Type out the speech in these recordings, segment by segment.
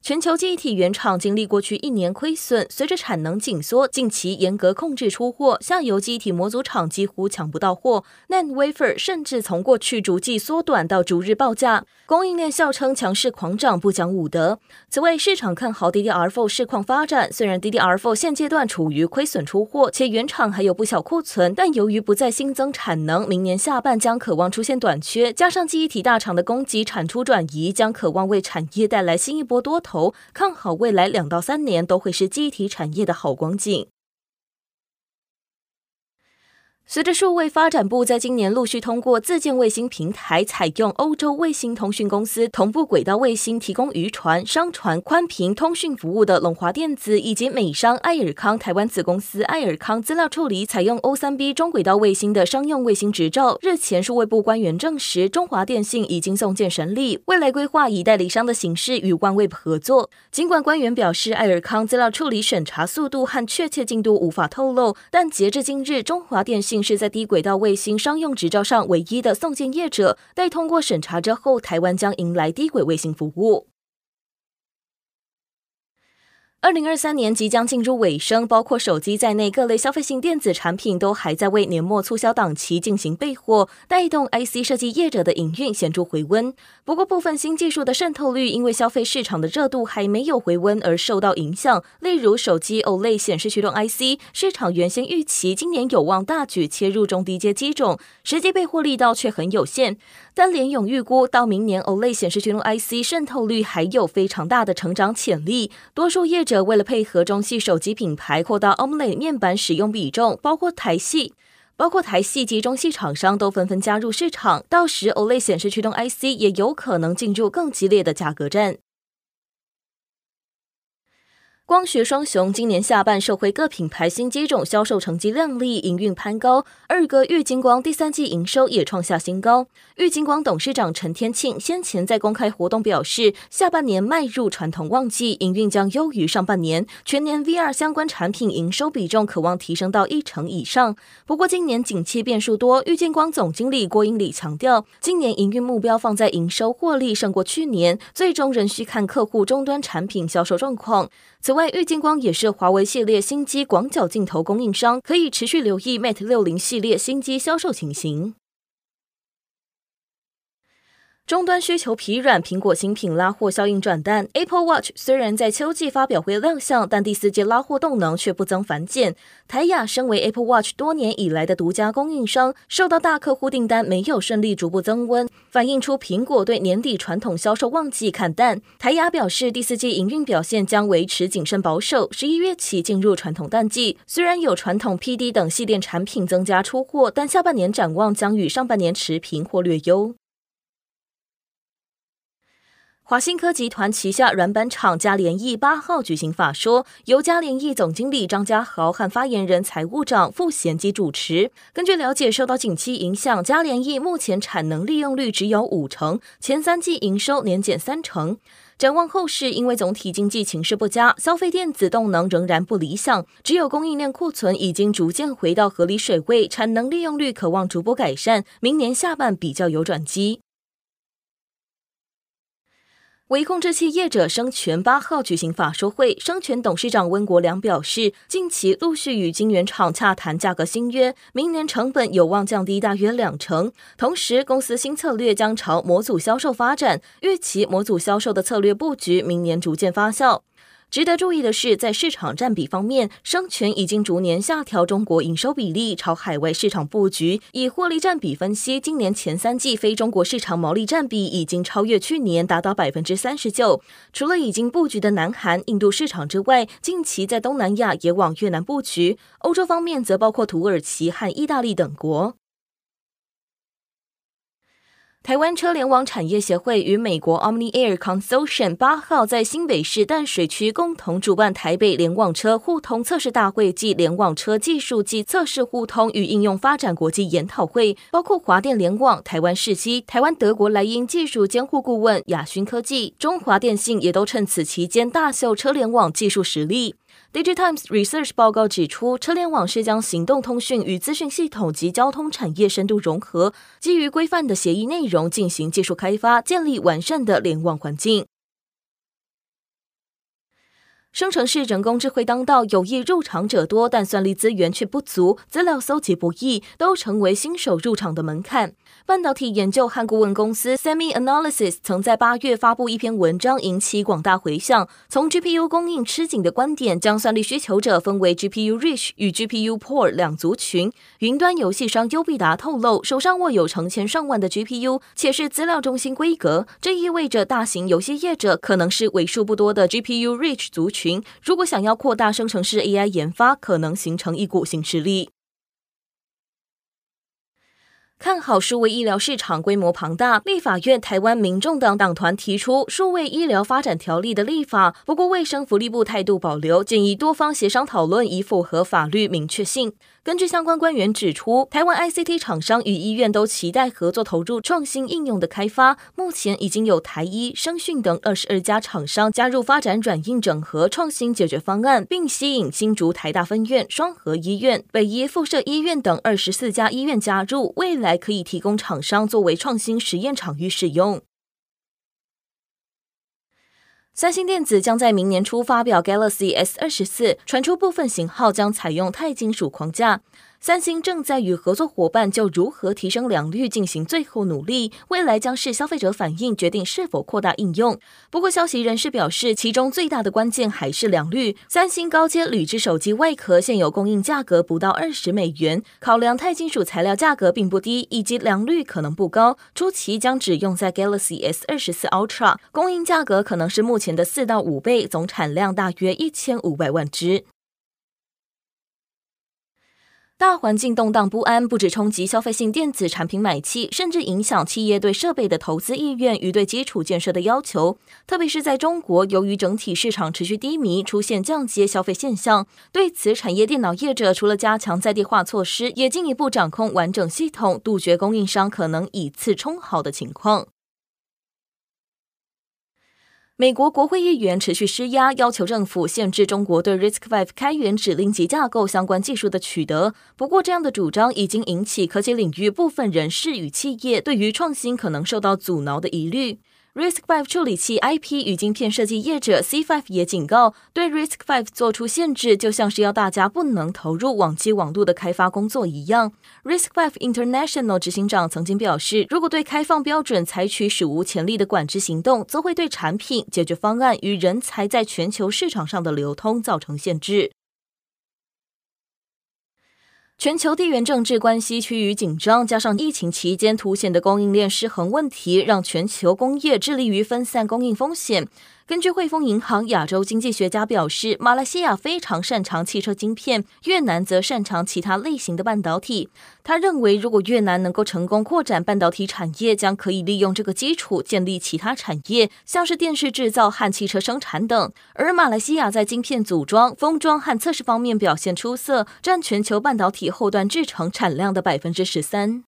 全球记忆体原厂经历过去一年亏损，随着产能紧缩，近期严格控制出货，下游记忆体模组厂几乎抢不到货。Nan Wafer 甚至从过去逐季缩短到逐日报价，供应链笑称强势狂涨不讲武德。此外，市场看好 DDR4 市况发展，虽然 DDR4 现阶段处于亏损出货，且原厂还有不小库存，但由于不再新增产能，明年下半将可望出现短缺，加上记忆体大厂的供给产出转移，将可望为产业带来新一波多头。头。看好未来两到三年都会是机体产业的好光景。随着数位发展部在今年陆续通过自建卫星平台，采用欧洲卫星通讯公司同步轨道卫星提供渔船、商船宽频通讯服务的龙华电子，以及美商爱尔康台湾子公司爱尔康资料处理采用 O3B 中轨道卫星的商用卫星执照。日前，数位部官员证实，中华电信已经送件审理，未来规划以代理商的形式与 OneWeb 合作。尽管官员表示，爱尔康资料处理审查速度和确切进度无法透露，但截至今日，中华电信。是在低轨道卫星商用执照上唯一的送件业者，待通过审查之后，台湾将迎来低轨卫星服务。二零二三年即将进入尾声，包括手机在内各类消费性电子产品都还在为年末促销档期进行备货，带动 IC 设计业者的营运显著回温。不过，部分新技术的渗透率因为消费市场的热度还没有回温而受到影响。例如，手机 OLED 显示驱动 IC 市场原先预期今年有望大举切入中低阶机种，实际备货力道却很有限。但联咏预估到明年 OLED 显示驱动 IC 渗透率还有非常大的成长潜力。多数业者为了配合中系手机品牌扩大 OLED 面板使用比重，包括台系、包括台系及中系厂商都纷纷加入市场。到时 OLED 显示驱动 IC 也有可能进入更激烈的价格战。光学双雄今年下半受惠各品牌新机种销售成绩亮丽，营运攀高。二哥玉晶光第三季营收也创下新高。玉晶光董事长陈天庆先前在公开活动表示，下半年迈入传统旺季，营运将优于上半年，全年 VR 相关产品营收比重可望提升到一成以上。不过，今年景气变数多，玉晶光总经理郭英里强调，今年营运目标放在营收获利胜过去年，最终仍需看客户终端产品销售状况。此外，外玉金光也是华为系列新机广角镜头供应商，可以持续留意 Mate 六零系列新机销售情形。终端需求疲软，苹果新品拉货效应转淡。Apple Watch 虽然在秋季发表会亮相，但第四季拉货动能却不增反减。台亚身为 Apple Watch 多年以来的独家供应商，受到大客户订单没有顺利逐步增温，反映出苹果对年底传统销售旺季看淡。台亚表示，第四季营运表现将维持谨慎保守，十一月起进入传统淡季。虽然有传统 PD 等系列产品增加出货，但下半年展望将与上半年持平或略优。华新科集团旗下软板厂嘉联益八号举行法说，由嘉联益总经理张家豪和发言人财务长傅贤基主持。根据了解，受到景气影响，嘉联益目前产能利用率只有五成，前三季营收年减三成。展望后市，因为总体经济情势不佳，消费电子动能仍然不理想，只有供应链库存已经逐渐回到合理水位，产能利用率可望逐步改善，明年下半比较有转机。维控制器业者生全八号举行法说会，生全董事长温国良表示，近期陆续与晶圆厂洽谈价格新约，明年成本有望降低大约两成。同时，公司新策略将朝模组销售发展，预期模组销售的策略布局明年逐渐发酵。值得注意的是，在市场占比方面，商权已经逐年下调中国营收比例，朝海外市场布局。以获利占比分析，今年前三季非中国市场毛利占比已经超越去年，达到百分之三十九。除了已经布局的南韩、印度市场之外，近期在东南亚也往越南布局。欧洲方面则包括土耳其和意大利等国。台湾车联网产业协会与美国 Omni Air Consortium 八号在新北市淡水区共同主办台北联网车互通测试大会暨联网车技术及测试互通与应用发展国际研讨会，包括华电联网、台湾世基、台湾德国莱茵技术监护顾问亚勋科技、中华电信也都趁此期间大秀车联网技术实力。DigiTimes Research 报告指出，车联网是将行动通讯与资讯系统及交通产业深度融合，基于规范的协议内容进行技术开发，建立完善的联网环境。生成式人工智慧当道，有意入场者多，但算力资源却不足，资料搜集不易，都成为新手入场的门槛。半导体研究和顾问公司 SemiAnalysis 曾在八月发布一篇文章，引起广大回响。从 GPU 供应吃紧的观点，将算力需求者分为 GPU Rich 与 GPU Poor 两族群。云端游戏商优必达透露，手上握有成千上万的 GPU，且是资料中心规格，这意味着大型游戏业者可能是为数不多的 GPU Rich 族群。如果想要扩大生成式 AI 研发，可能形成一股新势力。看好数位医疗市场规模庞大，立法院台湾民众党党团提出数位医疗发展条例的立法，不过卫生福利部态度保留，建议多方协商讨论，以符合法律明确性。根据相关官员指出，台湾 ICT 厂商与医院都期待合作投入创新应用的开发。目前已经有台医、声讯等二十二家厂商加入发展软硬整合创新解决方案，并吸引新竹台大分院、双和医院、北医附设医院等二十四家医院加入，未来可以提供厂商作为创新实验场域使用。三星电子将在明年初发表 Galaxy S 二十四，传出部分型号将采用钛金属框架。三星正在与合作伙伴就如何提升良率进行最后努力，未来将是消费者反应决定是否扩大应用。不过，消息人士表示，其中最大的关键还是良率。三星高阶铝制手机外壳现有供应价格不到二十美元，考量钛金属材料价格并不低，以及良率可能不高，初期将只用在 Galaxy S 二十四 Ultra，供应价格可能是目前的四到五倍，总产量大约一千五百万只。大环境动荡不安，不止冲击消费性电子产品买气，甚至影响企业对设备的投资意愿与对基础建设的要求。特别是在中国，由于整体市场持续低迷，出现降阶消费现象。对此，产业电脑业者除了加强在地化措施，也进一步掌控完整系统，杜绝供应商可能以次充好的情况。美国国会议员持续施压，要求政府限制中国对 RISC-V 开源指令及架构相关技术的取得。不过，这样的主张已经引起科技领域部分人士与企业对于创新可能受到阻挠的疑虑。RISC-V 处理器 IP 与晶片设计业者 C5 也警告，对 RISC-V 做出限制，就像是要大家不能投入网际网路的开发工作一样。RISC-V International 执行长曾经表示，如果对开放标准采取史无前例的管制行动，则会对产品、解决方案与人才在全球市场上的流通造成限制。全球地缘政治关系趋于紧张，加上疫情期间凸显的供应链失衡问题，让全球工业致力于分散供应风险。根据汇丰银行亚洲经济学家表示，马来西亚非常擅长汽车晶片，越南则擅长其他类型的半导体。他认为，如果越南能够成功扩展半导体产业，将可以利用这个基础建立其他产业，像是电视制造和汽车生产等。而马来西亚在晶片组装、封装和测试方面表现出色，占全球半导体后端制成产量的百分之十三。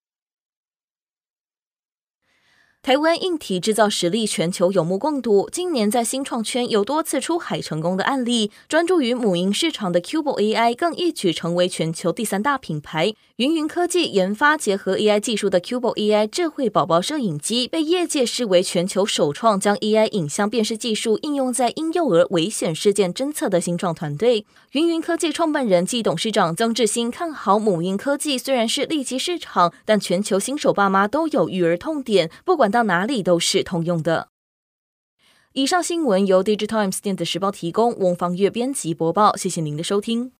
台湾硬体制造实力全球有目共睹，今年在新创圈有多次出海成功的案例。专注于母婴市场的 Cubo AI 更一举成为全球第三大品牌。云云科技研发结合 AI 技术的 Cubo AI 智慧宝宝摄影机，被业界视为全球首创将 AI 影像辨识技术应用在婴幼儿危险事件侦测的新创团队。云云科技创办人暨董事长曾志新看好母婴科技，虽然是利基市场，但全球新手爸妈都有育儿痛点，不管到哪里都是通用的。以上新闻由 Digital Times 电子时报提供，翁方月编辑播报。谢谢您的收听。